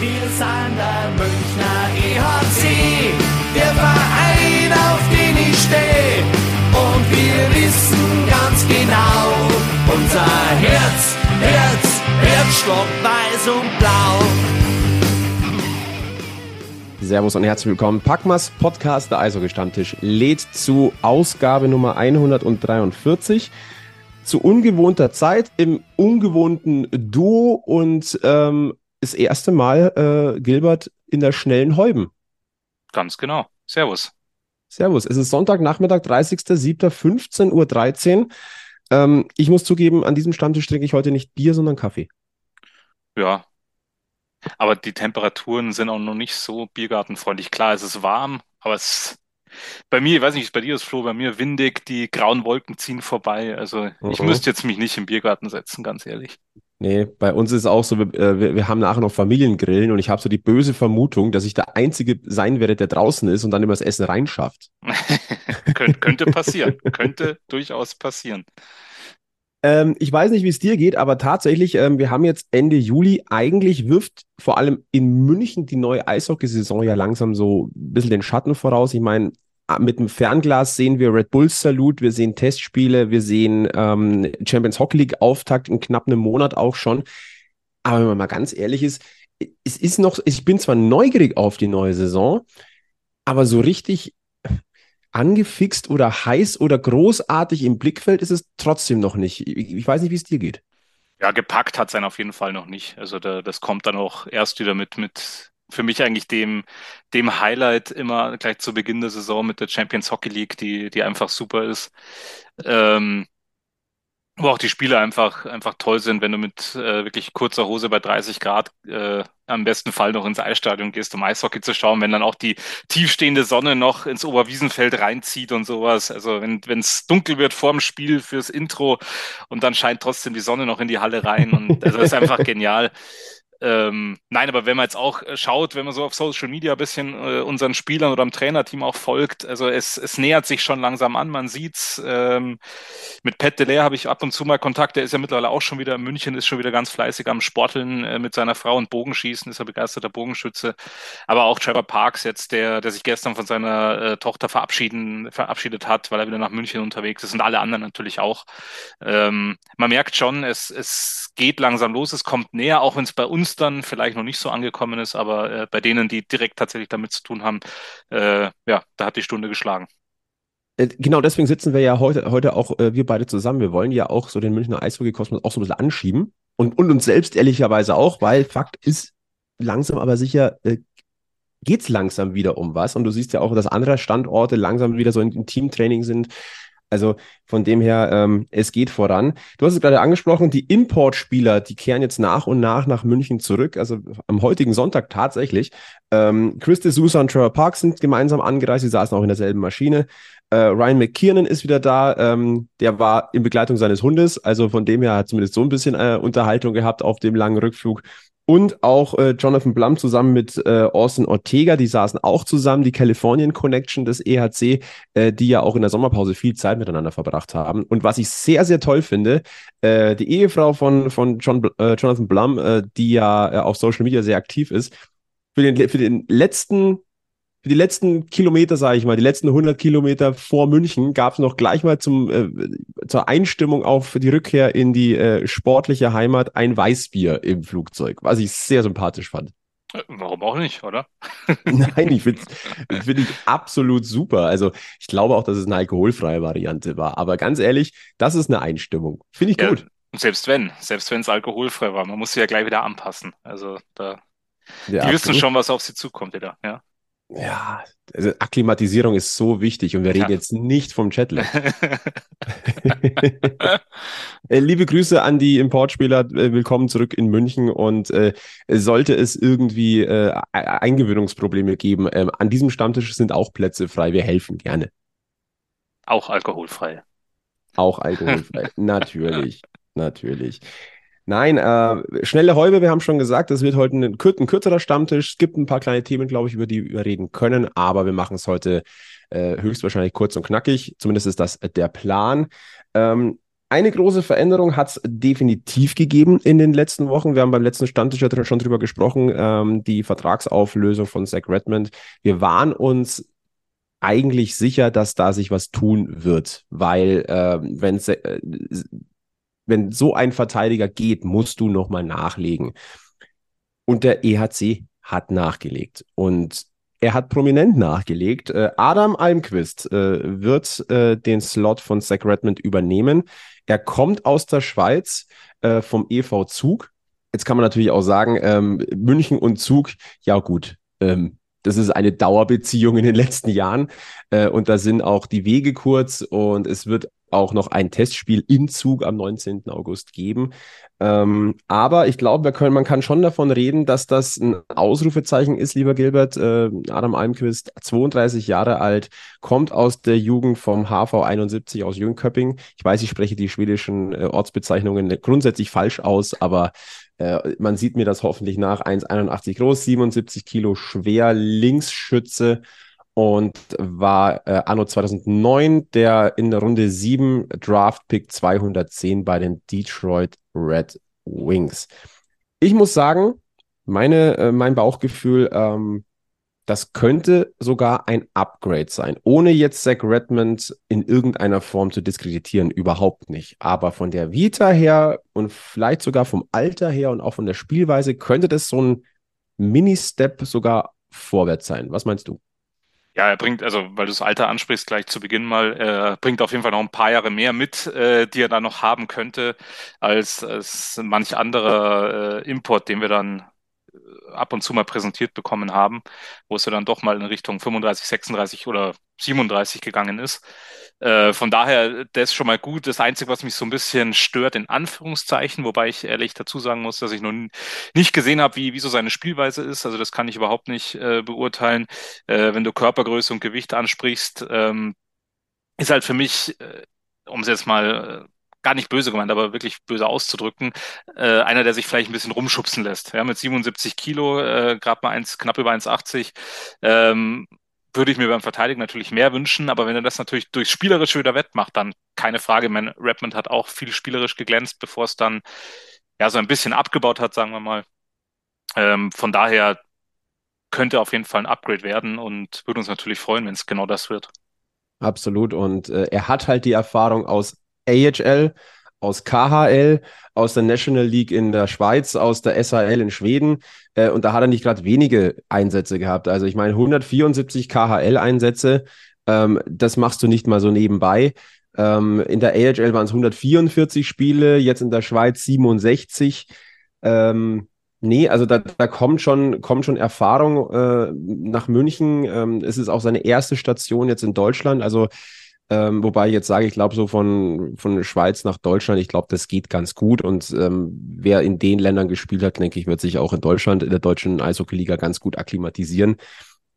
Wir sind der Münchner EHC, der Verein, auf den ich stehe. Und wir wissen ganz genau, unser Herz, Herz, Herzstock weiß und blau. Servus und herzlich willkommen. Packmas Podcast, der Eishockey-Stammtisch, lädt zu Ausgabe Nummer 143 zu ungewohnter Zeit im ungewohnten Duo und ähm, das erste Mal äh, Gilbert in der schnellen Heuben. Ganz genau. Servus. Servus. Es ist Sonntagnachmittag, 30.07.15.13 Uhr. Ähm, ich muss zugeben, an diesem Stammtisch trinke ich heute nicht Bier, sondern Kaffee. Ja. Aber die Temperaturen sind auch noch nicht so biergartenfreundlich. Klar, es ist warm, aber es bei mir, ich weiß nicht, wie es bei dir ist, Flo, bei mir windig, die grauen Wolken ziehen vorbei. Also ich Mhm. müsste jetzt mich nicht im Biergarten setzen, ganz ehrlich. Nee, bei uns ist es auch so, wir, äh, wir, wir haben nachher noch Familiengrillen und ich habe so die böse Vermutung, dass ich der Einzige sein werde, der draußen ist und dann immer das Essen reinschafft. Könnt, könnte passieren. könnte durchaus passieren. Ähm, ich weiß nicht, wie es dir geht, aber tatsächlich, ähm, wir haben jetzt Ende Juli. Eigentlich wirft vor allem in München die neue Eishockeysaison ja langsam so ein bisschen den Schatten voraus. Ich meine, mit dem Fernglas sehen wir Red Bulls Salut, wir sehen Testspiele, wir sehen ähm, Champions Hockey League Auftakt in knapp einem Monat auch schon. Aber wenn man mal ganz ehrlich ist, es ist noch, ich bin zwar neugierig auf die neue Saison, aber so richtig angefixt oder heiß oder großartig im Blickfeld ist es trotzdem noch nicht. Ich, ich weiß nicht, wie es dir geht. Ja, gepackt hat sein auf jeden Fall noch nicht. Also da, das kommt dann auch erst wieder mit, mit für mich eigentlich dem, dem Highlight immer gleich zu Beginn der Saison mit der Champions Hockey League, die, die einfach super ist. Ähm, wo auch die Spiele einfach, einfach toll sind, wenn du mit äh, wirklich kurzer Hose bei 30 Grad äh, am besten Fall noch ins Eisstadion gehst, um Eishockey zu schauen, wenn dann auch die tiefstehende Sonne noch ins Oberwiesenfeld reinzieht und sowas. Also wenn wenn es dunkel wird vorm Spiel fürs Intro und dann scheint trotzdem die Sonne noch in die Halle rein und also das ist einfach genial. Ähm, nein, aber wenn man jetzt auch äh, schaut, wenn man so auf Social Media ein bisschen äh, unseren Spielern oder am Trainerteam auch folgt, also es, es nähert sich schon langsam an, man sieht's. Ähm, mit Pat Delaire habe ich ab und zu mal Kontakt, der ist ja mittlerweile auch schon wieder in München, ist schon wieder ganz fleißig am Sporteln äh, mit seiner Frau und Bogenschießen, ist er begeisterter Bogenschütze. Aber auch Trevor Parks jetzt, der, der sich gestern von seiner äh, Tochter verabschieden, verabschiedet hat, weil er wieder nach München unterwegs ist und alle anderen natürlich auch. Ähm, man merkt schon, es, es geht langsam los, es kommt näher, auch wenn es bei uns dann vielleicht noch nicht so angekommen ist, aber äh, bei denen, die direkt tatsächlich damit zu tun haben, äh, ja, da hat die Stunde geschlagen. Äh, Genau deswegen sitzen wir ja heute, heute auch, äh, wir beide zusammen. Wir wollen ja auch so den Münchner Eishockey-Kosmos auch so ein bisschen anschieben und, und uns selbst ehrlicherweise auch, weil Fakt ist, langsam aber sicher äh, geht's langsam wieder um was. Und du siehst ja auch, dass andere Standorte langsam wieder so in Teamtraining sind. Also von dem her, ähm, es geht voran. Du hast es gerade angesprochen, die Importspieler, die kehren jetzt nach und nach nach München zurück. Also am heutigen Sonntag tatsächlich. Ähm, Chris de Sousa und Trevor Park sind gemeinsam angereist. Sie saßen auch in derselben Maschine. Äh, Ryan McKiernan ist wieder da. Ähm, der war in Begleitung seines Hundes. Also von dem her hat zumindest so ein bisschen äh, Unterhaltung gehabt auf dem langen Rückflug. Und auch äh, Jonathan Blum zusammen mit äh, Austin Ortega, die saßen auch zusammen, die Californian Connection des EHC, äh, die ja auch in der Sommerpause viel Zeit miteinander verbracht haben. Und was ich sehr, sehr toll finde, äh, die Ehefrau von, von John, äh, Jonathan Blum, äh, die ja äh, auf Social Media sehr aktiv ist, für den, für den letzten für die letzten Kilometer, sage ich mal, die letzten 100 Kilometer vor München, gab es noch gleich mal zum, äh, zur Einstimmung auf die Rückkehr in die äh, sportliche Heimat ein Weißbier im Flugzeug, was ich sehr sympathisch fand. Äh, Warum auch nicht, oder? Nein, ich finde es find ich absolut super. Also ich glaube auch, dass es eine alkoholfreie Variante war. Aber ganz ehrlich, das ist eine Einstimmung. Finde ich Ja, gut. selbst wenn, selbst wenn es alkoholfrei war, man muss sich ja gleich wieder anpassen. Also da, Ja, die wissen absolut. schon, was auf sie zukommt wieder. Ja. Ja, also Akklimatisierung ist so wichtig und wir Ja. reden jetzt nicht vom Jetlag. Äh, Liebe Grüße an die Importspieler. äh, Willkommen zurück in München. Und äh, sollte es irgendwie äh, Eingewöhnungsprobleme geben, ähm, an diesem Stammtisch sind auch Plätze frei. Wir helfen gerne. Auch alkoholfrei. Auch alkoholfrei. natürlich, natürlich. Nein, äh, schnelle Häube, wir haben schon gesagt, das wird heute ein, ein kürzerer Stammtisch. Es gibt ein paar kleine Themen, glaube ich, über die wir reden können, aber wir machen es heute äh, höchstwahrscheinlich kurz und knackig. Zumindest ist das der Plan. Ähm, eine große Veränderung hat es definitiv gegeben in den letzten Wochen. Wir haben beim letzten Standtisch ja schon drüber gesprochen, ähm, die Vertragsauflösung von Zach Redmond. Wir waren uns eigentlich sicher, dass da sich was tun wird, weil äh, wenn äh, wenn so ein Verteidiger geht, musst du nochmal nachlegen. Und der EHC hat nachgelegt. Und er hat prominent nachgelegt. Äh, Adam Almquist äh, wird äh, den Slot von Zach Redmond übernehmen. Er kommt aus der Schweiz vom EV Zug. Jetzt kann man natürlich auch sagen, ähm, München und Zug, ja gut, ähm, das ist eine Dauerbeziehung in den letzten Jahren. Äh, und da sind auch die Wege kurz und es wird auch noch ein Testspiel in Zug am 19. August geben. Ähm, aber ich glaube, man kann schon davon reden, dass das ein Ausrufezeichen ist, lieber Gilbert. Äh, Adam Almquist, 32 Jahre alt, kommt aus der Jugend vom HV 71 aus Jönköping. Ich weiß, ich spreche die schwedischen äh, Ortsbezeichnungen grundsätzlich falsch aus, aber äh, man sieht mir das hoffentlich nach. 1,81 groß, 77 Kilo schwer, Linksschütze und war äh, anno 2009 der in der Runde 7 Draft Pick 210 bei den Detroit Red Wings. Ich muss sagen, meine, äh, mein Bauchgefühl, ähm, das könnte sogar ein Upgrade sein, ohne jetzt Zach Redmond in irgendeiner Form zu diskreditieren, überhaupt nicht. Aber von der Vita her und vielleicht sogar vom Alter her und auch von der Spielweise könnte das so ein Mini-Step sogar vorwärts sein. Was meinst du? Ja, er bringt, also weil du das Alter ansprichst, gleich zu Beginn mal, er bringt auf jeden Fall noch ein paar Jahre mehr mit, äh, die er da noch haben könnte, als, als manch anderer äh, Import, den wir dann ab und zu mal präsentiert bekommen haben, wo es ja dann doch mal in Richtung 35, 36 oder 37 gegangen ist. Äh, von daher, das ist schon mal gut. Das Einzige, was mich so ein bisschen stört, in Anführungszeichen, wobei ich ehrlich dazu sagen muss, dass ich noch nicht gesehen habe, wie, wie so seine Spielweise ist. Also das kann ich überhaupt nicht äh, beurteilen. Äh, wenn du Körpergröße und Gewicht ansprichst, ähm, ist halt für mich, äh, um es jetzt mal äh, gar nicht böse gemeint, aber wirklich böse auszudrücken, äh, einer, der sich vielleicht ein bisschen rumschubsen lässt. Ja, mit 77 Kilo, äh, gerade mal eins, knapp über 1,80. Ähm, würde ich mir beim Verteidigen natürlich mehr wünschen, aber wenn er das natürlich durchs Spielerische wieder wettmacht, dann keine Frage. Mein Redmond hat auch viel spielerisch geglänzt, bevor es dann ja so ein bisschen abgebaut hat, sagen wir mal. Ähm, von daher könnte auf jeden Fall ein Upgrade werden und würde uns natürlich freuen, wenn es genau das wird. Absolut. Und äh, er hat halt die Erfahrung aus AHL, aus KHL, aus der National League in der Schweiz, aus der SHL in Schweden. Äh, und da hat er nicht gerade wenige Einsätze gehabt. Also ich meine, 174 KHL-Einsätze, ähm, das machst du nicht mal so nebenbei. Ähm, in der AHL waren es 144 Spiele, jetzt in der Schweiz 67. Ähm, nee, also da, da kommt schon, kommt schon Erfahrung äh, nach München. Ähm, es ist auch seine erste Station jetzt in Deutschland. Also ähm, wobei ich jetzt sage, ich glaube, so von, von Schweiz nach Deutschland, ich glaube, das geht ganz gut. Und ähm, wer in den Ländern gespielt hat, denke ich, wird sich auch in Deutschland, in der deutschen Eishockey-Liga ganz gut akklimatisieren.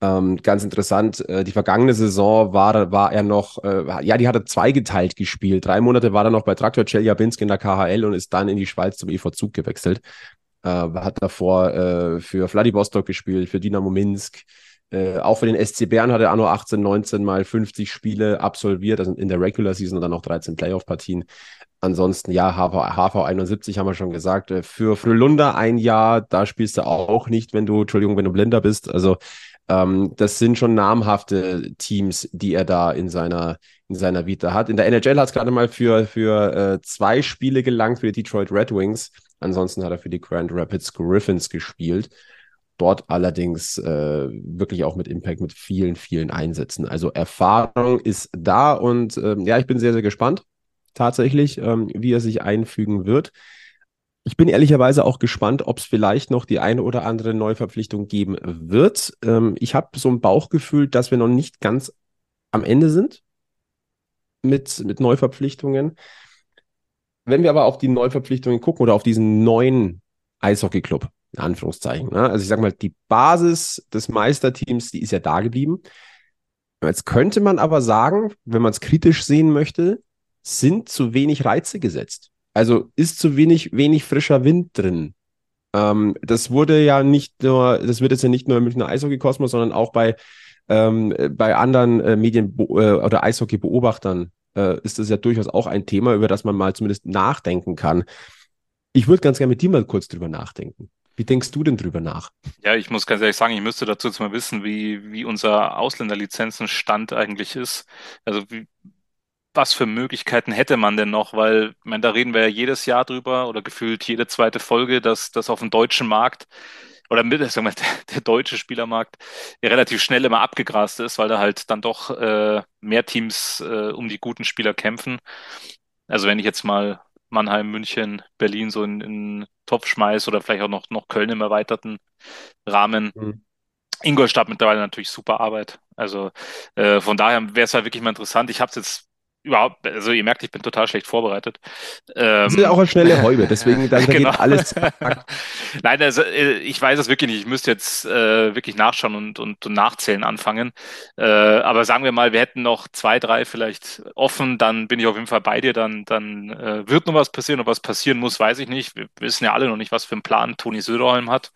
Ähm, ganz interessant, äh, die vergangene Saison war, war er noch, äh, ja, die hatte zweigeteilt gespielt. Drei Monate war er noch bei Traktor Chelyabinsk in der KHL und ist dann in die Schweiz zum EV Zug gewechselt. Äh, hat davor äh, für Vladivostok gespielt, für Dynamo Minsk, äh, auch für den SC Bern hat er Anno 18, 19 mal 50 Spiele absolviert, also in der Regular Season und dann noch 13 Playoff-Partien. Ansonsten, ja, HV, HV 71 haben wir schon gesagt. Äh, für Frölunda ein Jahr, da spielst du auch nicht, wenn du, Entschuldigung, wenn du blinder bist. Also, ähm, das sind schon namhafte Teams, die er da in seiner, in seiner Vita hat. In der NHL hat es gerade mal für, für äh, zwei Spiele gelangt für die Detroit Red Wings. Ansonsten hat er für die Grand Rapids Griffins gespielt. Dort allerdings äh, wirklich auch mit Impact, mit vielen, vielen Einsätzen. Also Erfahrung ist da und äh, ja, ich bin sehr, sehr gespannt tatsächlich, ähm, wie er sich einfügen wird. Ich bin ehrlicherweise auch gespannt, ob es vielleicht noch die eine oder andere Neuverpflichtung geben wird. Ähm, ich habe so ein Bauchgefühl, dass wir noch nicht ganz am Ende sind mit, mit Neuverpflichtungen. Wenn wir aber auf die Neuverpflichtungen gucken oder auf diesen neuen Eishockey-Club, in Anführungszeichen. Ne? Also ich sage mal, die Basis des Meisterteams, die ist ja da geblieben. Jetzt könnte man aber sagen, wenn man es kritisch sehen möchte, sind zu wenig Reize gesetzt. Also ist zu wenig, wenig frischer Wind drin. Ähm, das wurde ja nicht nur, das wird jetzt ja nicht nur im Münchner Eishockey-Kosmos, sondern auch bei, ähm, bei anderen äh, Medien äh, oder Eishockey-Beobachtern äh, ist das ja durchaus auch ein Thema, über das man mal zumindest nachdenken kann. Ich würde ganz gerne mit dir mal kurz drüber nachdenken. Wie denkst du denn drüber nach? Ja, ich muss ganz ehrlich sagen, ich müsste dazu jetzt mal wissen, wie, wie unser Ausländerlizenzenstand eigentlich ist. Also wie, was für Möglichkeiten hätte man denn noch? Weil, ich meine, da reden wir ja jedes Jahr drüber oder gefühlt jede zweite Folge, dass das auf dem deutschen Markt oder mit, sagen wir, der, deutsche Spielermarkt ja relativ schnell immer abgegrast ist, weil da halt dann doch äh, mehr Teams äh, um die guten Spieler kämpfen. Also wenn ich jetzt mal Mannheim, München, Berlin so in, in Topf schmeiße oder vielleicht auch noch, noch Köln im erweiterten Rahmen. Mhm. Ingolstadt mittlerweile natürlich super Arbeit. Also äh, von daher wäre es halt wirklich mal interessant. Ich habe es jetzt überhaupt, also ihr merkt, ich bin total schlecht vorbereitet. Ähm, das ist ja auch eine schnelle Häube, deswegen da genau. geht alles. Nein, also äh, ich weiß es wirklich nicht. Ich müsste jetzt äh, wirklich nachschauen und, und, und nachzählen anfangen. Äh, aber sagen wir mal, wir hätten noch zwei, drei vielleicht offen, dann bin ich auf jeden Fall bei dir. Dann, dann äh, wird noch was passieren. Ob was passieren muss, weiß ich nicht. Wir wissen ja alle noch nicht, was für einen Plan Toni Söderholm hat.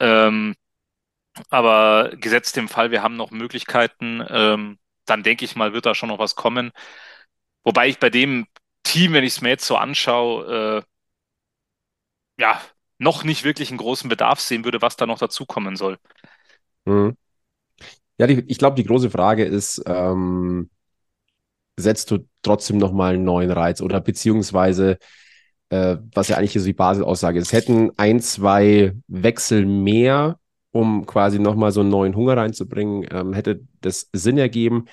Ähm, aber gesetzt dem Fall, wir haben noch Möglichkeiten, ähm, dann denke ich mal, wird da schon noch was kommen. Wobei ich bei dem Team, wenn ich es mir jetzt so anschaue, äh, ja, noch nicht wirklich einen großen Bedarf sehen würde, was da noch dazukommen soll. Mhm. Ja, die, ich glaube, die große Frage ist, ähm, setzt du trotzdem nochmal einen neuen Reiz oder beziehungsweise, äh, was ja eigentlich so die Basisaussage ist, hätten ein, zwei Wechsel mehr um quasi nochmal so einen neuen Hunger reinzubringen, ähm, hätte das Sinn ergeben.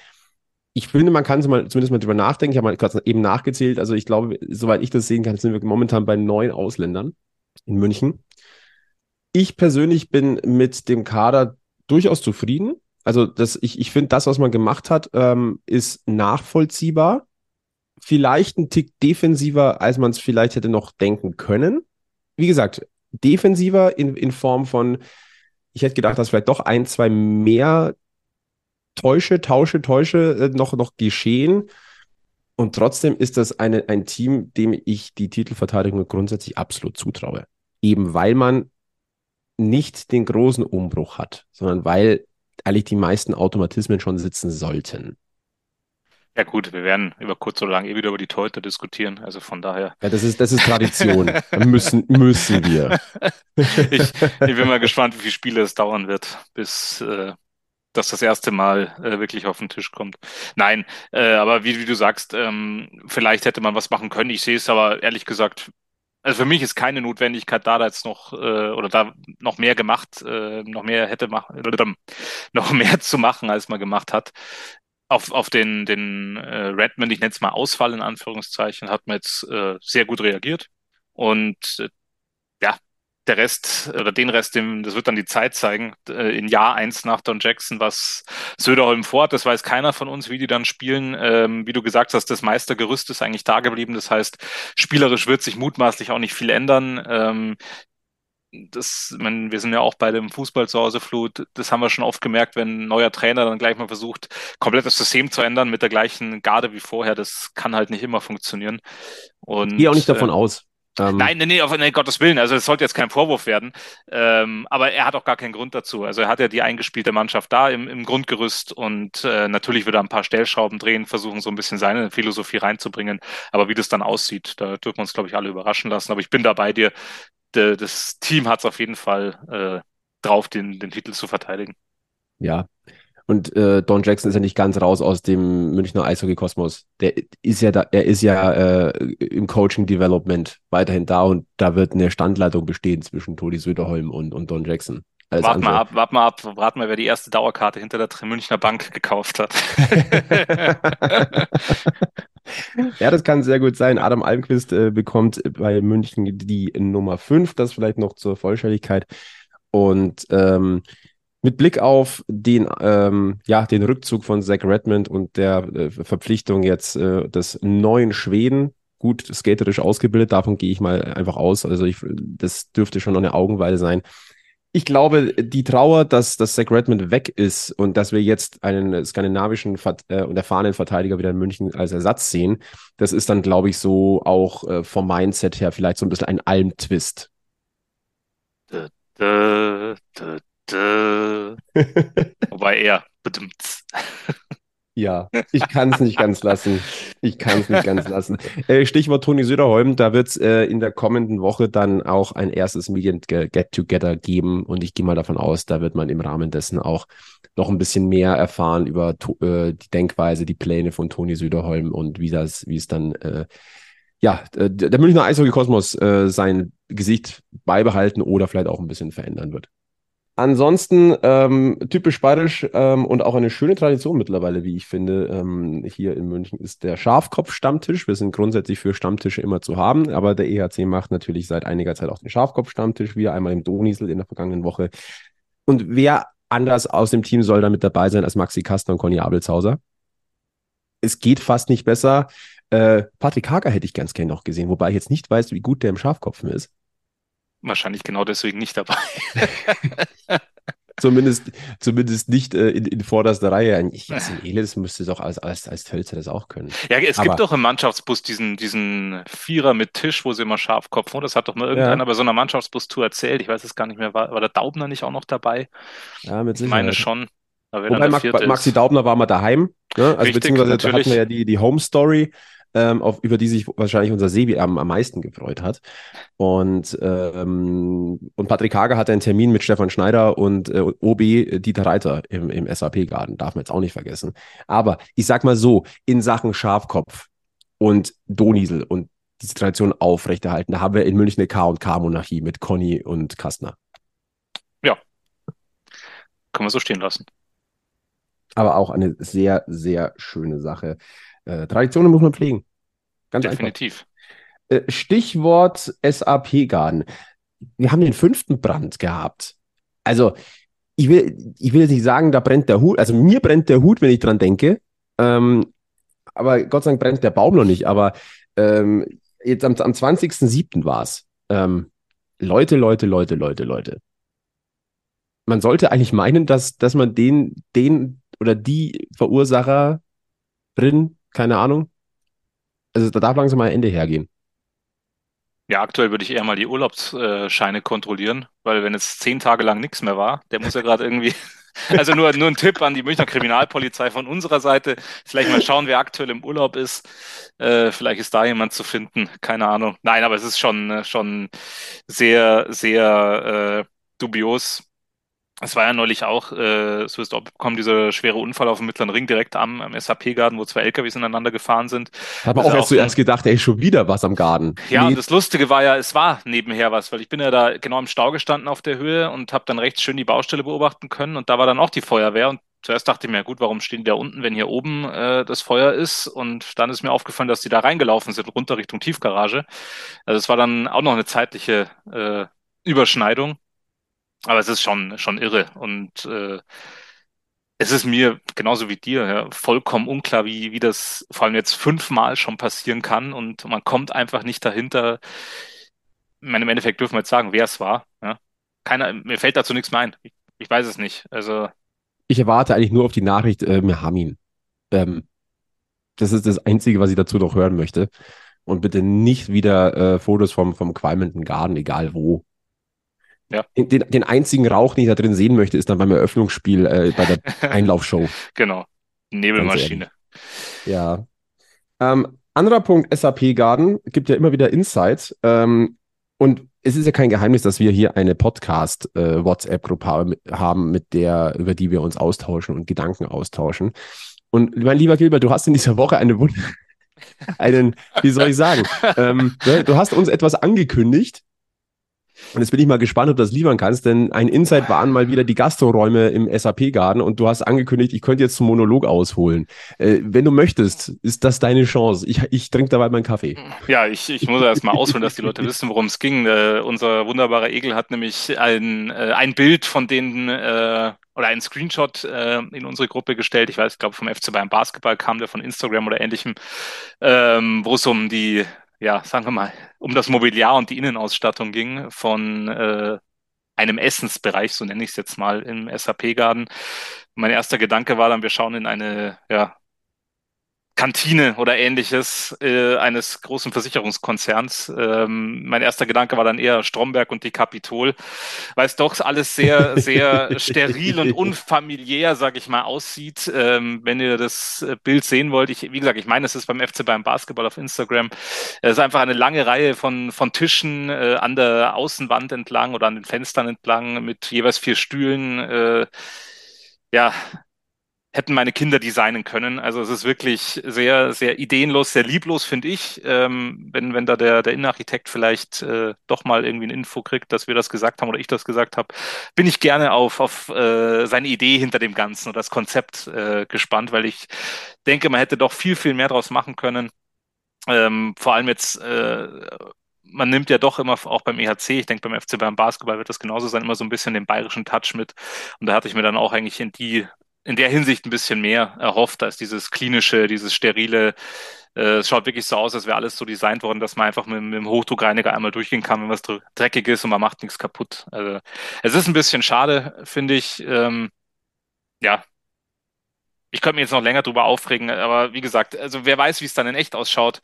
Ich finde, man kann zumindest mal drüber nachdenken. Ich habe mal gerade eben nachgezählt. Also ich glaube, soweit ich das sehen kann, sind wir momentan bei neun Ausländern in München. Ich persönlich bin mit dem Kader durchaus zufrieden. Also das, ich, ich finde, das, was man gemacht hat, ähm, ist nachvollziehbar. Vielleicht ein Tick defensiver, als man es vielleicht hätte noch denken können. Wie gesagt, defensiver in, in Form von, ich hätte gedacht, dass vielleicht doch ein, zwei mehr Täusche, Tausche, Täusche äh, noch, noch geschehen. Und trotzdem ist das eine, ein Team, dem ich die Titelverteidigung grundsätzlich absolut zutraue. Eben weil man nicht den großen Umbruch hat, sondern weil eigentlich die meisten Automatismen schon sitzen sollten. Ja gut, wir werden über kurz oder lang eh wieder über die Torhüter diskutieren, also von daher. Ja, das ist, das ist Tradition. müssen, müssen wir. ich, ich bin mal gespannt, wie viele Spiele es dauern wird, bis äh, das das erste Mal äh, wirklich auf den Tisch kommt. Nein, äh, aber wie, wie du sagst, ähm, vielleicht hätte man was machen können. Ich sehe es aber ehrlich gesagt, also für mich ist keine Notwendigkeit da, da jetzt noch äh, oder da noch mehr gemacht, äh, noch mehr hätte machen, noch mehr zu machen, als man gemacht hat auf, auf den, den äh, Redmond, ich nenne es mal Ausfall in Anführungszeichen, hat man jetzt äh, sehr gut reagiert. Und äh, ja, der Rest oder den Rest, dem, das wird dann die Zeit zeigen. Äh, in Jahr eins nach Don Jackson, was Söderholm vorhat, das weiß keiner von uns, wie die dann spielen. Ähm, wie du gesagt hast, das Meistergerüst ist eigentlich da geblieben. Das heißt, spielerisch wird sich mutmaßlich auch nicht viel ändern. Ähm, das, man, wir sind ja auch bei dem Fußball zu Hause Flut, das haben wir schon oft gemerkt, wenn ein neuer Trainer dann gleich mal versucht, komplett das System zu ändern mit der gleichen Garde wie vorher, das kann halt nicht immer funktionieren. Und, ich gehe auch nicht davon äh, aus. Ähm, nein, nein, nee, auf nee, Gottes Willen. Also es sollte jetzt kein Vorwurf werden. Ähm, aber er hat auch gar keinen Grund dazu. Also er hat ja die eingespielte Mannschaft da im, im Grundgerüst und äh, natürlich wird er ein paar Stellschrauben drehen, versuchen so ein bisschen seine Philosophie reinzubringen. Aber wie das dann aussieht, da dürfen wir uns, glaube ich, alle überraschen lassen. Aber ich bin da bei dir de, das Team hat es auf jeden Fall äh, drauf, den, den Titel zu verteidigen. Ja. Und äh, Don Jackson ist ja nicht ganz raus aus dem Münchner Eishockey-Kosmos. Der ist ja da, er ist ja äh, im Coaching-Development weiterhin da und da wird eine Standleitung bestehen zwischen Todi Söderholm und, und Don Jackson. Warte mal ab, warte mal ab, warte mal, wer die erste Dauerkarte hinter der Münchner Bank gekauft hat. ja, das kann sehr gut sein. Adam Almquist äh, bekommt bei München die Nummer 5, das vielleicht noch zur Vollständigkeit. Und ähm, mit Blick auf den, ähm, ja, den Rückzug von Zach Redmond und der äh, Verpflichtung jetzt äh, des neuen Schweden, gut skaterisch ausgebildet, davon gehe ich mal einfach aus. Also ich, das dürfte schon noch eine Augenweide sein ich glaube, die Trauer, dass, dass Zach Redmond weg ist und dass wir jetzt einen skandinavischen äh, und erfahrenen Verteidiger wieder in München als Ersatz sehen, das ist dann, glaube ich, so auch äh, vom Mindset her vielleicht so ein bisschen ein Alm-Twist. Wobei er. Ja, ich kann es nicht ganz lassen. Ich kann es nicht ganz lassen. Äh, Stichwort Toni Söderholm, da wird es äh, in der kommenden Woche dann auch ein erstes Medien-Get-Together geben und ich gehe mal davon aus, da wird man im Rahmen dessen auch noch ein bisschen mehr erfahren über äh, die Denkweise, die Pläne von Toni Söderholm und wie das, wie es dann äh, ja, äh, der Münchner Eishockey-Kosmos äh, sein Gesicht beibehalten oder vielleicht auch ein bisschen verändern wird. Ansonsten ähm, typisch bayerisch ähm, und auch eine schöne Tradition mittlerweile, wie ich finde, ähm, hier in München ist der Schafkopf-Stammtisch. Wir sind grundsätzlich für Stammtische immer zu haben, aber der EHC macht natürlich seit einiger Zeit auch den Schafkopf-Stammtisch, wieder einmal im Donisel in der vergangenen Woche. Und wer anders aus dem Team soll da mit dabei sein als Maxi Kastner und Conny Abelshauser? Es geht fast nicht besser. Äh, Patrick Hager hätte ich ganz gerne noch gesehen, wobei ich jetzt nicht weiß, wie gut der im Schafkopfen ist. Wahrscheinlich genau deswegen nicht dabei. zumindest, zumindest nicht äh, in, in vorderster Reihe. Ich, Jasin Elis müsste doch als, als, als Tölzer das auch können. Ja, es aber, gibt doch im Mannschaftsbus diesen, diesen Vierer mit Tisch, wo sie immer scharf kopfen. Das hat doch mal irgendeiner ja. bei so einer Mannschaftsbus-Tour erzählt. Ich weiß es gar nicht mehr. War, war der Daubner nicht auch noch dabei? Ja, mit Sicherheit. Ich meine schon. Wobei Max, Maxi Daubner war mal daheim. Ne? Also Richtig, beziehungsweise natürlich. hatten wir ja die, die Home Story ähm, auf, über die sich wahrscheinlich unser Sebi am, am meisten gefreut hat. Und, ähm, und Patrick Hager hatte einen Termin mit Stefan Schneider und äh, Obi Dieter Reiter im, im SAP-Garten, darf man jetzt auch nicht vergessen. Aber ich sag mal so, in Sachen Schafkopf und Doniesel und diese Tradition aufrechterhalten, da haben wir in München eine K&K-Monarchie mit Conny und Kastner. Ja, können wir so stehen lassen. Aber auch eine sehr, sehr schöne Sache. Äh, Traditionen muss man pflegen. Ganz Definitiv. Einfach. Äh, Stichwort SAP-Garden. Wir haben den fünften Brand gehabt. Also, ich will, ich will jetzt nicht sagen, da brennt der Hut. Also, mir brennt der Hut, wenn ich dran denke. Ähm, aber Gott sei Dank brennt der Baum noch nicht. Aber ähm, jetzt am, am 20.07. war es. Ähm, Leute, Leute, Leute, Leute, Leute. Man sollte eigentlich meinen, dass, dass man den, den oder die Verursacher drin keine Ahnung. Also da darf langsam mal ein Ende hergehen. Ja, aktuell würde ich eher mal die Urlaubsscheine kontrollieren, weil wenn es zehn Tage lang nichts mehr war, der muss ja gerade irgendwie. Also nur, nur ein Tipp an die Münchner Kriminalpolizei von unserer Seite. Vielleicht mal schauen, wer aktuell im Urlaub ist. Äh, vielleicht ist da jemand zu finden. Keine Ahnung. Nein, aber es ist schon, äh, schon sehr, sehr äh, dubios, es war ja neulich auch, äh, so ist auch bekommen, dieser schwere Unfall auf dem Mittleren Ring direkt am, am SAP-Garten, wo zwei LKWs ineinander gefahren sind. Habe auch erst zuerst gedacht, ey, schon wieder was am Garten. Ja, nee. und das Lustige war ja, es war nebenher was, weil ich bin ja da genau im Stau gestanden auf der Höhe und habe dann rechts schön die Baustelle beobachten können und da war dann auch die Feuerwehr und zuerst dachte ich mir, gut, warum stehen die da unten, wenn hier oben äh, das Feuer ist? Und dann ist mir aufgefallen, dass die da reingelaufen sind, runter Richtung Tiefgarage. Also es war dann auch noch eine zeitliche äh, Überschneidung. Aber es ist schon, schon irre. Und äh, es ist mir genauso wie dir ja, vollkommen unklar, wie, wie das vor allem jetzt fünfmal schon passieren kann. Und man kommt einfach nicht dahinter. Ich meine, Im Endeffekt dürfen wir jetzt sagen, wer es war. Ja. Keiner, mir fällt dazu nichts mehr ein. Ich, ich weiß es nicht. Also. Ich erwarte eigentlich nur auf die Nachricht, äh, wir haben ihn. Ähm, das ist das Einzige, was ich dazu noch hören möchte. Und bitte nicht wieder äh, Fotos vom, vom qualmenden Garten, egal wo. Ja. Den, den, einzigen Rauch, den ich da drin sehen möchte, ist dann beim Eröffnungsspiel äh, bei der Einlaufshow. genau. Nebelmaschine. Ja. Ähm, anderer Punkt, SAP Garden, gibt ja immer wieder Insights. Ähm, und es ist ja kein Geheimnis, dass wir hier eine Podcast-WhatsApp-Gruppe äh, haben, mit der, über die wir uns austauschen und Gedanken austauschen. Und mein lieber Gilbert, du hast in dieser Woche eine Wund einen, wie soll ich sagen, ähm, ne, du hast uns etwas angekündigt, und jetzt bin ich mal gespannt, ob du das liefern kannst, denn ein Insight waren mal wieder die Gastroräume im SAP-Garten und du hast angekündigt, ich könnte jetzt zum Monolog ausholen. Äh, wenn du möchtest, ist das deine Chance. Ich, ich trinke dabei meinen Kaffee. Ja, ich, ich muss erst mal ausholen, dass die Leute wissen, worum es ging. Äh, unser wunderbarer Egel hat nämlich ein, äh, ein Bild von denen äh, oder einen Screenshot äh, in unsere Gruppe gestellt. Ich weiß, ich glaube, vom FC Bayern Basketball kam der von Instagram oder ähnlichem, ähm, wo es um die ja, sagen wir mal, um das Mobiliar und die Innenausstattung ging von äh, einem Essensbereich, so nenne ich es jetzt mal, im SAP-Garden. Mein erster Gedanke war dann, wir schauen in eine ja, Kantine oder ähnliches äh, eines großen Versicherungskonzerns. Ähm, mein erster Gedanke war dann eher Stromberg und die Kapitol, weil es doch alles sehr, sehr steril und unfamiliär, sage ich mal, aussieht. Ähm, wenn ihr das Bild sehen wollt, ich, wie gesagt, ich meine, es ist beim FC beim Basketball auf Instagram. Es ist einfach eine lange Reihe von, von Tischen äh, an der Außenwand entlang oder an den Fenstern entlang mit jeweils vier Stühlen. Äh, ja, hätten meine Kinder designen können. Also es ist wirklich sehr, sehr ideenlos, sehr lieblos, finde ich. Ähm, wenn, wenn da der, der Innenarchitekt vielleicht äh, doch mal irgendwie eine Info kriegt, dass wir das gesagt haben oder ich das gesagt habe, bin ich gerne auf, auf äh, seine Idee hinter dem Ganzen oder das Konzept äh, gespannt, weil ich denke, man hätte doch viel, viel mehr draus machen können. Ähm, vor allem jetzt äh, man nimmt ja doch immer auch beim EHC, ich denke beim FC beim Basketball wird das genauso sein, immer so ein bisschen den bayerischen Touch mit. Und da hatte ich mir dann auch eigentlich in die in der Hinsicht ein bisschen mehr erhofft als dieses klinische, dieses sterile. Äh, es schaut wirklich so aus, als wäre alles so designt worden, dass man einfach mit, mit dem Hochdruckreiniger einmal durchgehen kann, wenn was dreckig ist und man macht nichts kaputt. Also es ist ein bisschen schade, finde ich. Ähm, ja, ich könnte mir jetzt noch länger drüber aufregen, aber wie gesagt, also wer weiß, wie es dann in echt ausschaut.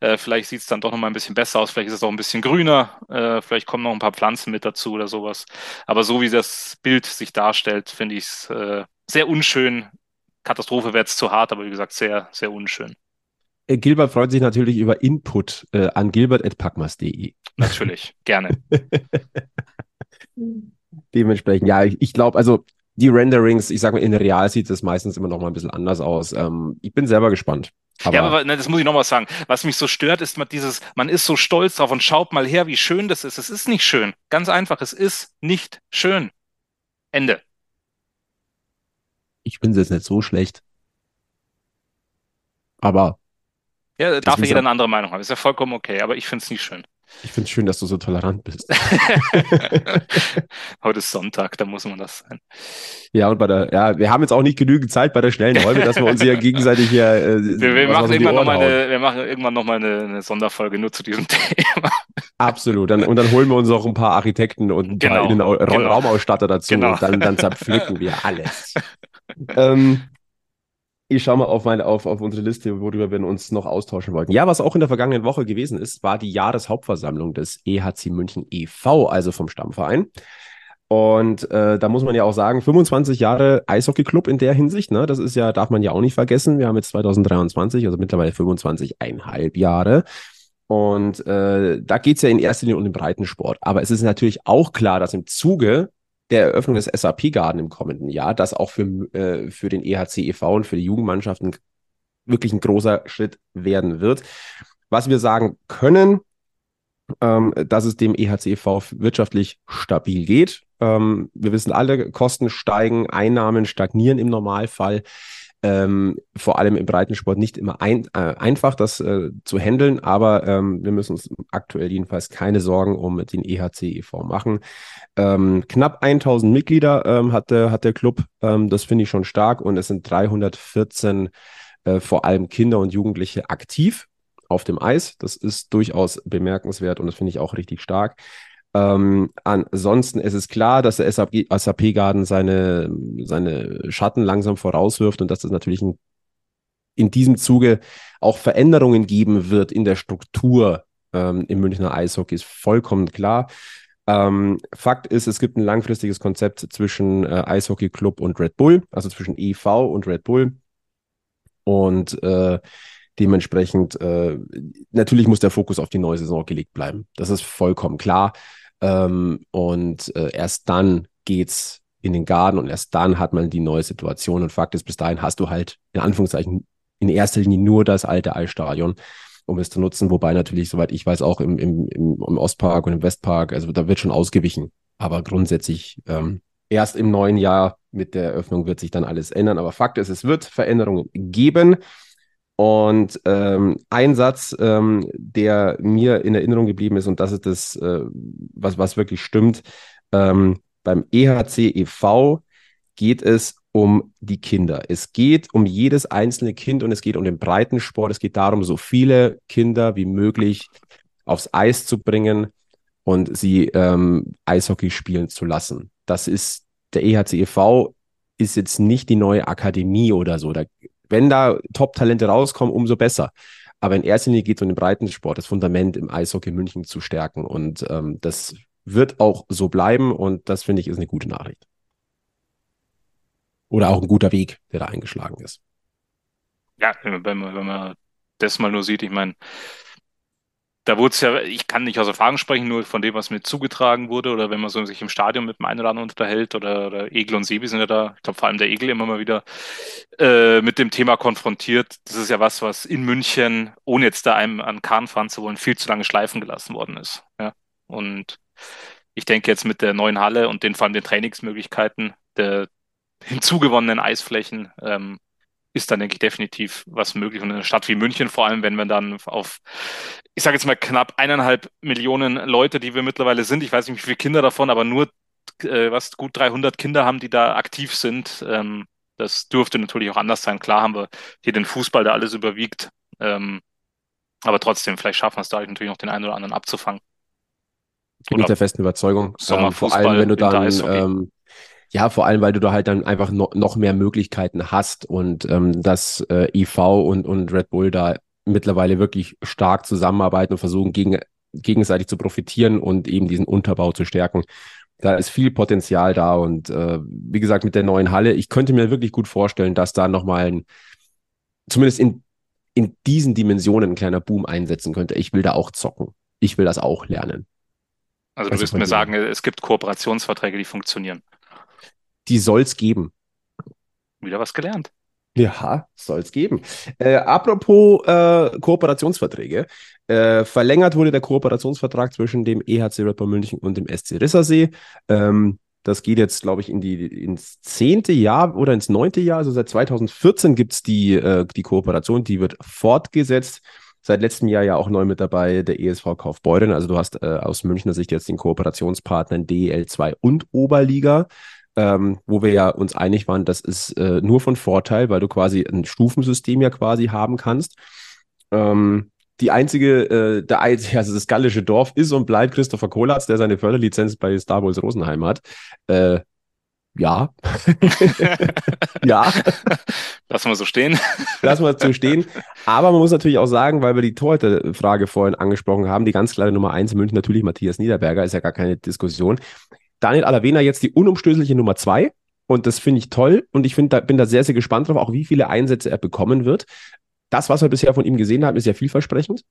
Äh, vielleicht sieht es dann doch noch mal ein bisschen besser aus, vielleicht ist es auch ein bisschen grüner, äh, vielleicht kommen noch ein paar Pflanzen mit dazu oder sowas. Aber so wie das Bild sich darstellt, finde ich es äh, sehr unschön. Katastrophe wäre jetzt zu hart, aber wie gesagt, sehr, sehr unschön. Äh, Gilbert freut sich natürlich über Input äh, an gilbert.packmas.de. Natürlich, gerne. Dementsprechend, ja, ich, ich glaube, also die Renderings, ich sag mal, in Real sieht das meistens immer noch mal ein bisschen anders aus. Ähm, ich bin selber gespannt. Aber ja, aber ne, das muss ich noch mal sagen. Was mich so stört, ist mal dieses, man ist so stolz drauf und schaut mal her, wie schön das ist. Es ist nicht schön. Ganz einfach, es ist nicht schön. Ende. Ich finde es jetzt nicht so schlecht. Aber. Ja, darf ja jeder eine andere Meinung haben. Ist ja vollkommen okay, aber ich finde es nicht schön. Ich finde es schön, dass du so tolerant bist. Heute ist Sonntag, da muss man das sein. Ja, und bei der, ja, wir haben jetzt auch nicht genügend Zeit bei der schnellen Räume, dass wir uns hier gegenseitig hier. Äh, wir, wir machen irgendwann noch mal eine, wir machen irgendwann nochmal eine, eine Sonderfolge nur zu diesem Thema. Absolut. Dann, und dann holen wir uns auch ein paar Architekten und ein genau, paar Innen genau. Raumausstatter dazu genau. und dann, dann zerpflücken wir alles. Ähm, ich schaue mal auf, meine, auf, auf unsere Liste, worüber wir uns noch austauschen wollten. Ja, was auch in der vergangenen Woche gewesen ist, war die Jahreshauptversammlung des EHC München e.V., also vom Stammverein. Und äh, da muss man ja auch sagen, 25 Jahre Eishockey-Club in der Hinsicht, ne? Das ist ja, darf man ja auch nicht vergessen. Wir haben jetzt 2023, also mittlerweile 25,5 Jahre. Und äh, da geht's ja in erster Linie um den Breitensport. Aber es ist natürlich auch klar, dass im Zuge der Eröffnung des SAP-Garden im kommenden Jahr, das auch für, äh, für den EHC e.V. und für die Jugendmannschaften wirklich ein großer Schritt werden wird. Was wir sagen können, ähm, dass es dem EHC e.V. wirtschaftlich stabil geht. Ähm, wir wissen alle, Kosten steigen, Einnahmen stagnieren im Normalfall ähm, vor allem im Breitensport nicht immer ein, äh, einfach, das äh, zu handeln, aber ähm, wir müssen uns aktuell jedenfalls keine Sorgen um den EHC e.V. machen. Ähm, knapp 1000 Mitglieder ähm, hat, der, hat der Club, ähm, das finde ich schon stark und es sind 314 äh, vor allem Kinder und Jugendliche aktiv auf dem Eis. Das ist durchaus bemerkenswert und das finde ich auch richtig stark. Ähm, ansonsten ist es klar, dass der SAP-Garden seine, seine Schatten langsam vorauswirft und dass es natürlich ein, in diesem Zuge auch Veränderungen geben wird in der Struktur ähm, im Münchner Eishockey, ist vollkommen klar. Ähm, Fakt ist, es gibt ein langfristiges Konzept zwischen äh, Eishockey Club und Red Bull, also zwischen EV und Red Bull. Und äh, dementsprechend, äh, natürlich muss der Fokus auf die neue Saison gelegt bleiben. Das ist vollkommen klar. Ähm, und äh, erst dann geht's in den Garten und erst dann hat man die neue Situation. Und Fakt ist, bis dahin hast du halt in Anführungszeichen in erster Linie nur das alte Eisstadion, um es zu nutzen. Wobei natürlich, soweit ich weiß, auch im, im, im, Ostpark und im Westpark, also da wird schon ausgewichen. Aber grundsätzlich ähm, erst im neuen Jahr mit der Eröffnung wird sich dann alles ändern. Aber Fakt ist, es wird Veränderungen geben. Und ähm, ein Satz, ähm, der mir in Erinnerung geblieben ist, und das ist das, äh, was, was wirklich stimmt, ähm, beim EHC e.V. geht es um die Kinder. Es geht um jedes einzelne Kind und es geht um den Breitensport. Es geht darum, so viele Kinder wie möglich aufs Eis zu bringen und sie ähm, Eishockey spielen zu lassen. Das ist der EHC e.V. ist jetzt nicht die neue Akademie oder so. Da wenn da Top-Talente rauskommen, umso besser. Aber in erster Linie geht es um den Breitensport, das Fundament im Eishockey München zu stärken. Und ähm, das wird auch so bleiben. Und das finde ich ist eine gute Nachricht. Oder auch ein guter Weg, der da eingeschlagen ist. Ja, wenn man, wenn man das mal nur sieht, ich meine, da wurde es ja, ich kann nicht aus Erfahrung sprechen, nur von dem, was mir zugetragen wurde, oder wenn man so sich im Stadion mit dem einen oder anderen unterhält, oder, oder Egel und Sebi sind ja da, ich glaube vor allem der Egel immer mal wieder äh, mit dem Thema konfrontiert. Das ist ja was, was in München, ohne jetzt da einem an Kahn fahren zu wollen, viel zu lange schleifen gelassen worden ist. Ja. Und ich denke jetzt mit der neuen Halle und den vor allem den Trainingsmöglichkeiten, der hinzugewonnenen Eisflächen, ähm, ist dann, denke ich, definitiv was möglich. Und in einer Stadt wie München, vor allem, wenn wir dann auf, ich sage jetzt mal knapp eineinhalb Millionen Leute, die wir mittlerweile sind, ich weiß nicht, wie viele Kinder davon, aber nur äh, was gut 300 Kinder haben, die da aktiv sind. Ähm, das dürfte natürlich auch anders sein. Klar haben wir hier den Fußball, der alles überwiegt. Ähm, aber trotzdem, vielleicht schaffen wir es da natürlich noch den einen oder anderen abzufangen. Bin ich der festen Überzeugung. Ähm, vor allem, wenn du dann ja, vor allem, weil du da halt dann einfach no, noch mehr Möglichkeiten hast und ähm, dass äh, IV und, und Red Bull da mittlerweile wirklich stark zusammenarbeiten und versuchen, gegen, gegenseitig zu profitieren und eben diesen Unterbau zu stärken. Da ist viel Potenzial da und äh, wie gesagt, mit der neuen Halle, ich könnte mir wirklich gut vorstellen, dass da nochmal ein, zumindest in, in diesen Dimensionen ein kleiner Boom einsetzen könnte. Ich will da auch zocken. Ich will das auch lernen. Also du wirst mir sagen, es gibt Kooperationsverträge, die funktionieren die soll es geben. Wieder was gelernt. Ja, soll es geben. Äh, apropos äh, Kooperationsverträge. Äh, verlängert wurde der Kooperationsvertrag zwischen dem EHC Red Bull München und dem SC Rissersee. Ähm, das geht jetzt, glaube ich, in die, ins zehnte Jahr oder ins neunte Jahr. Also seit 2014 gibt es die, äh, die Kooperation, die wird fortgesetzt. Seit letztem Jahr ja auch neu mit dabei der ESV Kaufbeuren. Also du hast äh, aus Münchner Sicht jetzt den Kooperationspartnern DL2 und Oberliga ähm, wo wir ja uns einig waren, das ist äh, nur von Vorteil, weil du quasi ein Stufensystem ja quasi haben kannst. Ähm, die einzige, äh, der, also das gallische Dorf ist und bleibt Christopher Kolatz, der seine Förderlizenz bei Star Wars Rosenheim hat. Äh, ja. ja. Lassen wir so stehen. Lassen wir so stehen. Aber man muss natürlich auch sagen, weil wir die Torhüter-Frage vorhin angesprochen haben, die ganz klare Nummer eins in München natürlich Matthias Niederberger, ist ja gar keine Diskussion. Daniel Alavena jetzt die unumstößliche Nummer zwei. Und das finde ich toll. Und ich find, da, bin da sehr, sehr gespannt drauf, auch wie viele Einsätze er bekommen wird. Das, was wir bisher von ihm gesehen haben, ist ja vielversprechend.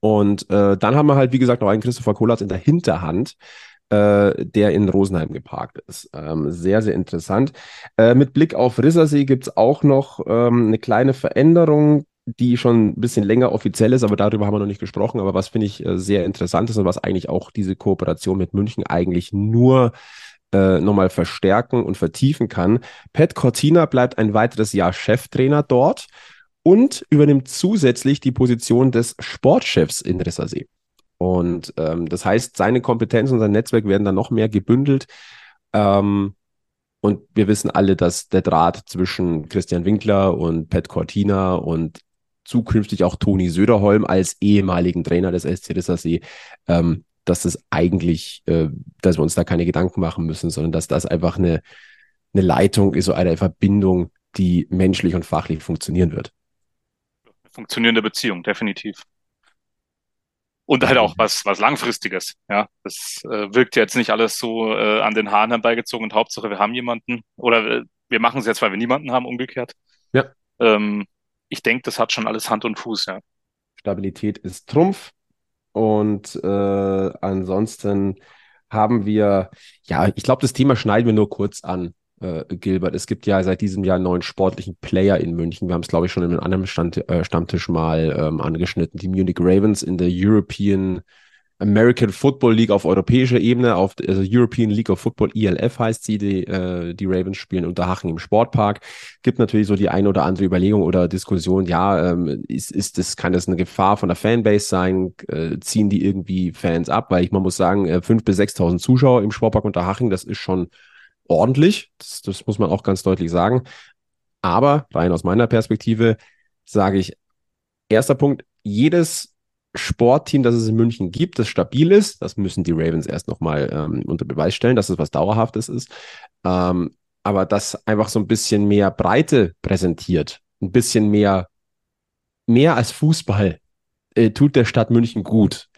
Und äh, dann haben wir halt, wie gesagt, noch einen Christopher Kolatz in der Hinterhand, äh, der in Rosenheim geparkt ist. Ähm, sehr, sehr interessant. Äh, mit Blick auf Rissersee gibt es auch noch ähm, eine kleine Veränderung die schon ein bisschen länger offiziell ist, aber darüber haben wir noch nicht gesprochen. Aber was finde ich äh, sehr interessant ist und was eigentlich auch diese Kooperation mit München eigentlich nur äh, nochmal verstärken und vertiefen kann. Pat Cortina bleibt ein weiteres Jahr Cheftrainer dort und übernimmt zusätzlich die Position des Sportchefs in Rissersee. Und ähm, das heißt, seine Kompetenz und sein Netzwerk werden dann noch mehr gebündelt. Ähm, und wir wissen alle, dass der Draht zwischen Christian Winkler und Pat Cortina und zukünftig auch Toni Söderholm als ehemaligen Trainer des SC Rissersee, ähm, dass das eigentlich, äh, dass wir uns da keine Gedanken machen müssen, sondern dass das einfach eine, eine Leitung ist, so eine Verbindung, die menschlich und fachlich funktionieren wird. Funktionierende Beziehung, definitiv. Und halt auch was, was Langfristiges. Ja, das äh, wirkt jetzt nicht alles so äh, an den Haaren herbeigezogen und Hauptsache wir haben jemanden oder äh, wir machen es jetzt, weil wir niemanden haben, umgekehrt. Ja. Ähm, ich denke, das hat schon alles Hand und Fuß, ja. Stabilität ist Trumpf. Und äh, ansonsten haben wir, ja, ich glaube, das Thema schneiden wir nur kurz an, äh, Gilbert. Es gibt ja seit diesem Jahr einen neuen sportlichen Player in München. Wir haben es, glaube ich, schon in einem anderen Stand, äh, Stammtisch mal ähm, angeschnitten. Die Munich Ravens in der European American Football League auf europäischer Ebene, auf also European League of Football, ELF heißt sie, die, äh, die Ravens spielen unter Hachen im Sportpark. Gibt natürlich so die eine oder andere Überlegung oder Diskussion, ja, ähm, ist, ist das, kann das eine Gefahr von der Fanbase sein? Äh, ziehen die irgendwie Fans ab? Weil ich, man muss sagen, äh, fünf bis sechstausend Zuschauer im Sportpark unter Haching, das ist schon ordentlich. Das, das muss man auch ganz deutlich sagen. Aber rein aus meiner Perspektive sage ich, erster Punkt, jedes Sportteam, das es in München gibt, das stabil ist. Das müssen die Ravens erst nochmal ähm, unter Beweis stellen, dass es was Dauerhaftes ist. Ähm, aber das einfach so ein bisschen mehr Breite präsentiert ein bisschen mehr, mehr als Fußball äh, tut der Stadt München gut.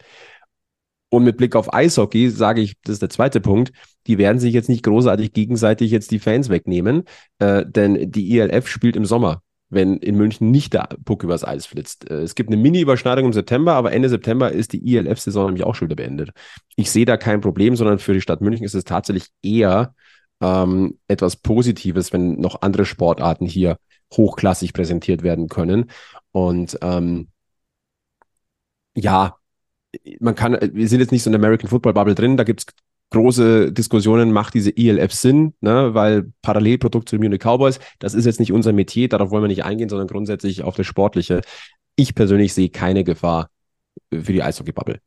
Und mit Blick auf Eishockey sage ich, das ist der zweite Punkt, die werden sich jetzt nicht großartig gegenseitig jetzt die Fans wegnehmen, äh, denn die ILF spielt im Sommer, wenn in München nicht der Puck übers Eis flitzt. Äh, es gibt eine Mini-Überschneidung im September, aber Ende September ist die ILF-Saison nämlich auch schon wieder beendet. Ich sehe da kein Problem, sondern für die Stadt München ist es tatsächlich eher ähm, etwas Positives, wenn noch andere Sportarten hier hochklassig präsentiert werden können. Und ähm, ja, man kann, wir sind jetzt nicht so in der American Football Bubble drin, da gibt es große Diskussionen, macht diese ELF Sinn, ne? weil Parallelprodukt zu den Munich Cowboys, das ist jetzt nicht unser Metier, darauf wollen wir nicht eingehen, sondern grundsätzlich auf das Sportliche. Ich persönlich sehe keine Gefahr für die Eishockey-Bubble.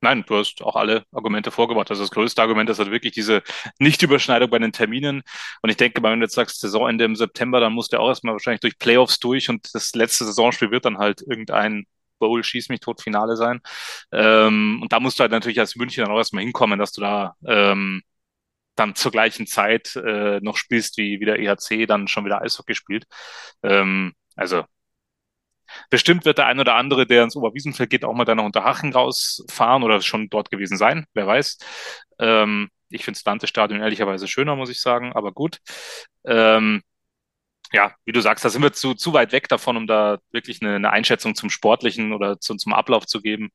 Nein, du hast auch alle Argumente vorgebracht. Also das größte Argument ist halt wirklich diese Nichtüberschneidung bei den Terminen. Und ich denke wenn du jetzt sagst, Saisonende im September, dann musst du auch erstmal wahrscheinlich durch Playoffs durch und das letzte Saisonspiel wird dann halt irgendein Bowl, Schieß mich tot Finale sein. Ähm, und da musst du halt natürlich als München dann auch erstmal hinkommen, dass du da ähm, dann zur gleichen Zeit äh, noch spielst, wie, wie der EHC dann schon wieder Eishockey spielt. Ähm, also Bestimmt wird der ein oder andere, der ins Oberwiesenfeld geht, auch mal da noch unter Hachen rausfahren oder schon dort gewesen sein, wer weiß. Ähm, ich finde das Dante-Stadion ehrlicherweise schöner, muss ich sagen, aber gut. Ähm, ja, wie du sagst, da sind wir zu, zu weit weg davon, um da wirklich eine, eine Einschätzung zum Sportlichen oder zu, zum Ablauf zu geben.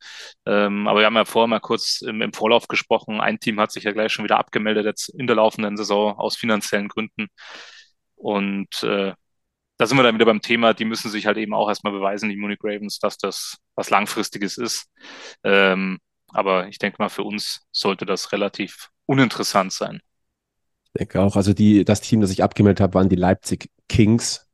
Ähm, aber wir haben ja vorher mal kurz im, im Vorlauf gesprochen. Ein Team hat sich ja gleich schon wieder abgemeldet jetzt in der laufenden Saison aus finanziellen Gründen. Und äh, da sind wir dann wieder beim Thema, die müssen sich halt eben auch erstmal beweisen, die Munich Ravens, dass das was Langfristiges ist. Ähm, aber ich denke mal, für uns sollte das relativ uninteressant sein. Denke auch, also die, das Team, das ich abgemeldet habe, waren die Leipzig Kings.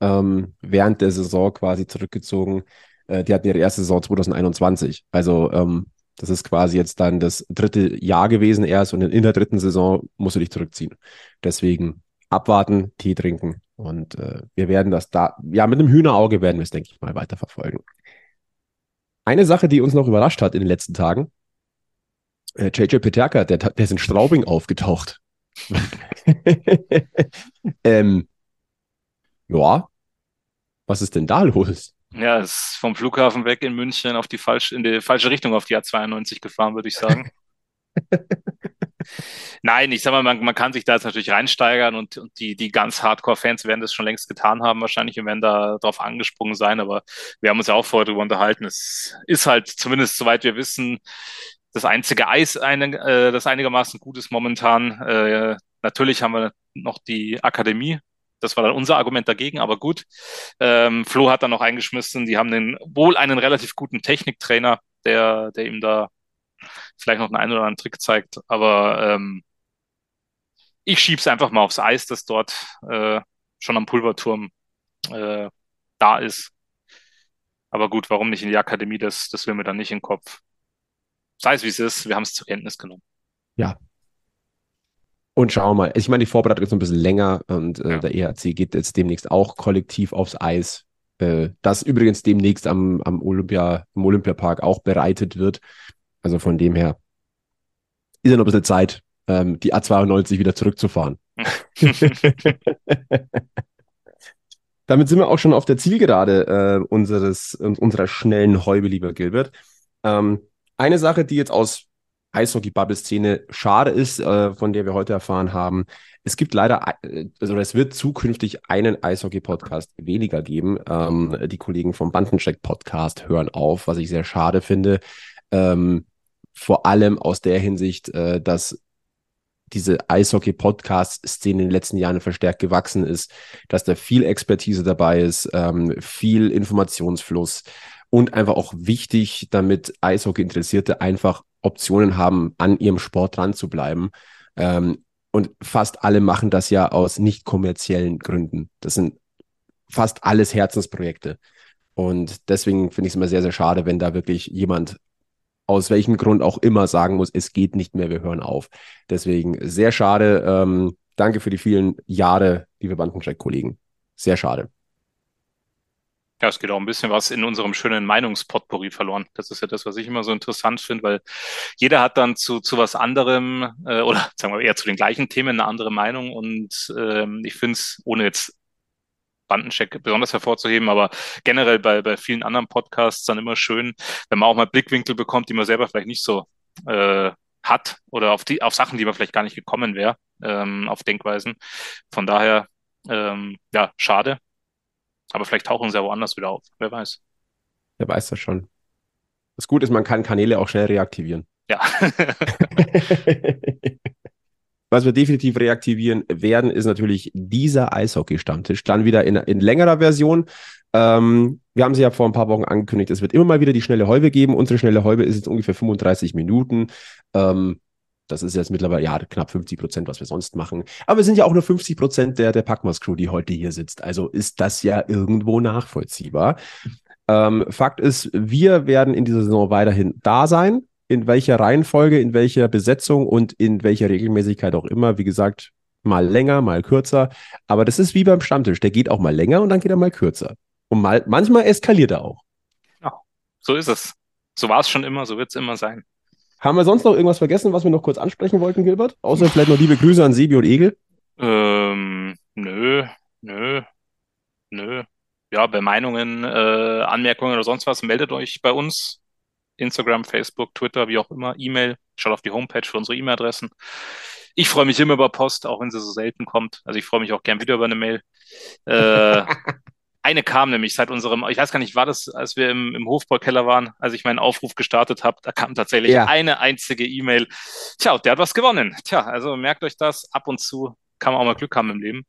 Ähm, während der Saison quasi zurückgezogen. Äh, die hatten ihre erste Saison 2021. Also ähm, das ist quasi jetzt dann das dritte Jahr gewesen erst und in der dritten Saison musst du dich zurückziehen. Deswegen abwarten, Tee trinken und äh, wir werden das da, ja, mit einem Hühnerauge werden wir es, denke ich mal, weiterverfolgen. Eine Sache, die uns noch überrascht hat in den letzten Tagen, äh, JJ Peterka, der, der ist in Straubing aufgetaucht. ähm, ja, was ist denn da los? Ja, ist vom Flughafen weg in München auf die falsche, in die falsche Richtung auf die A92 gefahren, würde ich sagen. Nein, ich sag mal, man, man kann sich da jetzt natürlich reinsteigern und, und die, die ganz Hardcore-Fans werden das schon längst getan haben wahrscheinlich und werden da drauf angesprungen sein, aber wir haben uns ja auch vorher darüber unterhalten. Es ist halt zumindest, soweit wir wissen, das einzige Eis, eine, äh, das einigermaßen gut ist momentan. Äh, natürlich haben wir noch die Akademie. Das war dann unser Argument dagegen, aber gut. Ähm, Flo hat dann noch eingeschmissen, die haben den, wohl einen relativ guten Techniktrainer, der, der ihm da vielleicht noch einen, einen oder anderen Trick zeigt. Aber ähm, ich schieb's einfach mal aufs Eis, das dort äh, schon am Pulverturm äh, da ist. Aber gut, warum nicht in die Akademie? Das, das will mir dann nicht in den Kopf. Sei es wie es ist, wir haben es zur Kenntnis genommen. Ja. Und schauen wir mal. Ich meine, die Vorbereitung ist noch ein bisschen länger und äh, ja. der EHC geht jetzt demnächst auch kollektiv aufs Eis. Äh, das übrigens demnächst am, am Olympia, im Olympiapark auch bereitet wird. Also von dem her ist ja noch ein bisschen Zeit, ähm, die A92 wieder zurückzufahren. Damit sind wir auch schon auf der Zielgerade äh, unseres, unserer schnellen Häube, lieber Gilbert. Ähm, eine Sache, die jetzt aus Eishockey-Bubble-Szene schade ist, äh, von der wir heute erfahren haben, es gibt leider, äh, also es wird zukünftig einen Eishockey-Podcast weniger geben. Ähm, die Kollegen vom Bandencheck-Podcast hören auf, was ich sehr schade finde. Ähm, vor allem aus der Hinsicht, äh, dass diese Eishockey-Podcast-Szene in den letzten Jahren verstärkt gewachsen ist, dass da viel Expertise dabei ist, ähm, viel Informationsfluss und einfach auch wichtig, damit Eishockey-Interessierte einfach Optionen haben, an ihrem Sport dran zu bleiben. Ähm, und fast alle machen das ja aus nicht kommerziellen Gründen. Das sind fast alles Herzensprojekte. Und deswegen finde ich es immer sehr, sehr schade, wenn da wirklich jemand aus welchem Grund auch immer sagen muss, es geht nicht mehr, wir hören auf. Deswegen sehr schade. Ähm, danke für die vielen Jahre, liebe Bandencheck-Kollegen. Sehr schade. Ja, es geht auch ein bisschen was in unserem schönen Meinungspotpourri verloren. Das ist ja das, was ich immer so interessant finde, weil jeder hat dann zu, zu was anderem äh, oder sagen wir eher zu den gleichen Themen eine andere Meinung und ähm, ich finde es, ohne jetzt Bandencheck besonders hervorzuheben, aber generell bei, bei vielen anderen Podcasts dann immer schön, wenn man auch mal Blickwinkel bekommt, die man selber vielleicht nicht so äh, hat oder auf die auf Sachen, die man vielleicht gar nicht gekommen wäre, ähm, auf Denkweisen. Von daher, ähm, ja, schade. Aber vielleicht tauchen sie ja woanders wieder auf. Wer weiß. Wer weiß das schon. Das Gute ist, man kann Kanäle auch schnell reaktivieren. Ja. Was wir definitiv reaktivieren werden, ist natürlich dieser Eishockey-Stammtisch. Dann wieder in, in längerer Version. Ähm, wir haben sie ja vor ein paar Wochen angekündigt, es wird immer mal wieder die schnelle Häube geben. Unsere schnelle Häube ist jetzt ungefähr 35 Minuten. Ähm, das ist jetzt mittlerweile ja knapp 50 Prozent, was wir sonst machen. Aber wir sind ja auch nur 50 Prozent der, der Packmas-Crew, die heute hier sitzt. Also ist das ja irgendwo nachvollziehbar. Ähm, Fakt ist, wir werden in dieser Saison weiterhin da sein. In welcher Reihenfolge, in welcher Besetzung und in welcher Regelmäßigkeit auch immer. Wie gesagt, mal länger, mal kürzer. Aber das ist wie beim Stammtisch. Der geht auch mal länger und dann geht er mal kürzer. Und mal, manchmal eskaliert er auch. Ja, so ist es. So war es schon immer, so wird es immer sein. Haben wir sonst noch irgendwas vergessen, was wir noch kurz ansprechen wollten, Gilbert? Außer vielleicht noch liebe Grüße an Sebi und Egel? Ähm, nö, nö, nö. Ja, bei Meinungen, äh, Anmerkungen oder sonst was, meldet euch bei uns. Instagram, Facebook, Twitter, wie auch immer, E-Mail. Schaut auf die Homepage für unsere E-Mail-Adressen. Ich freue mich immer über Post, auch wenn sie so selten kommt. Also ich freue mich auch gern wieder über eine Mail. Äh, eine kam nämlich seit unserem, ich weiß gar nicht, war das, als wir im, im Hofbräukeller waren, als ich meinen Aufruf gestartet habe, da kam tatsächlich ja. eine einzige E-Mail. Tja, der hat was gewonnen. Tja, also merkt euch das, ab und zu kann man auch mal Glück haben im Leben.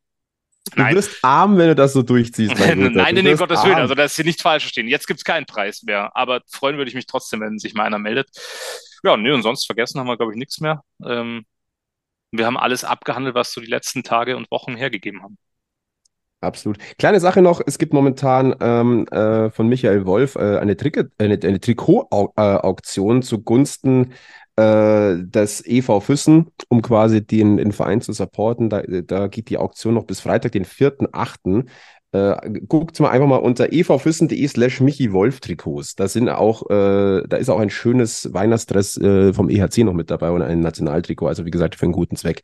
Du Nein. wirst arm, wenn du das so durchziehst. Nein, nein, in Gottes Willen. Also, das ist hier nicht falsch verstehen. Jetzt gibt es keinen Preis mehr. Aber freuen würde ich mich trotzdem, wenn sich mal einer meldet. Ja, nee, und sonst vergessen haben wir, glaube ich, nichts mehr. Ähm, wir haben alles abgehandelt, was so die letzten Tage und Wochen hergegeben haben. Absolut. Kleine Sache noch, es gibt momentan ähm, äh, von Michael Wolf äh, eine, Trick eine, eine Trikot-Auktion zugunsten äh, des EV Füssen, um quasi den, den Verein zu supporten. Da, da geht die Auktion noch bis Freitag, den 4.8. Äh, guckt mal einfach mal unter evfüssen.de slash Michi Wolf Trikots. Da sind auch, äh, da ist auch ein schönes Weihnachtsdress äh, vom EHC noch mit dabei und ein Nationaltrikot. Also wie gesagt, für einen guten Zweck.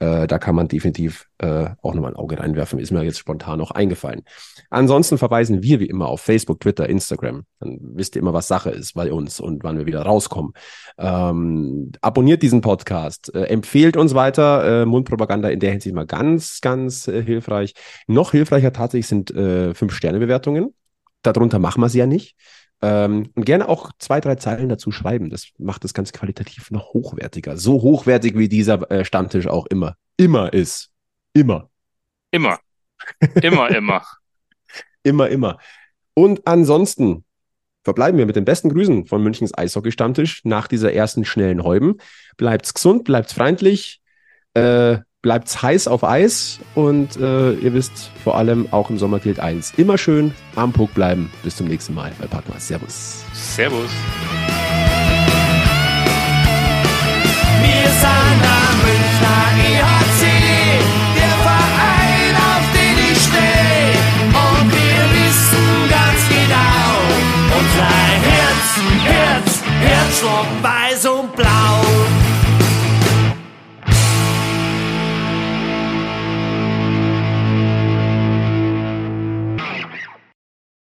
Äh, da kann man definitiv äh, auch nochmal ein Auge reinwerfen. Ist mir jetzt spontan noch eingefallen. Ansonsten verweisen wir wie immer auf Facebook, Twitter, Instagram. Dann wisst ihr immer, was Sache ist bei uns und wann wir wieder rauskommen. Ähm, abonniert diesen Podcast, äh, empfehlt uns weiter. Mundpropaganda in der Hinsicht mal ganz, ganz hilfreich. Noch hilfreicher tatsächlich sind äh, Fünf-Sterne-Bewertungen. Darunter machen wir sie ja nicht. Ähm, und gerne auch zwei, drei Zeilen dazu schreiben. Das macht das Ganze qualitativ noch hochwertiger. So hochwertig wie dieser äh, Stammtisch auch immer, immer ist. Immer. Immer. Immer, immer. immer, immer. Und ansonsten verbleiben wir mit den besten Grüßen von Münchens Eishockey-Stammtisch nach dieser ersten schnellen Häuben. Bleibt's gesund, bleibt's freundlich. Äh, bleibt's heiß auf Eis und äh, ihr wisst vor allem auch im Sommer gilt eins. Immer schön am Puck bleiben. Bis zum nächsten Mal bei Packmas. Servus. Servus. Wir sind am Münchner EHC, der Verein, auf den ich stehe. Und wir wissen ganz genau, unser Herz, Herz, Herzschlag weiß und blau.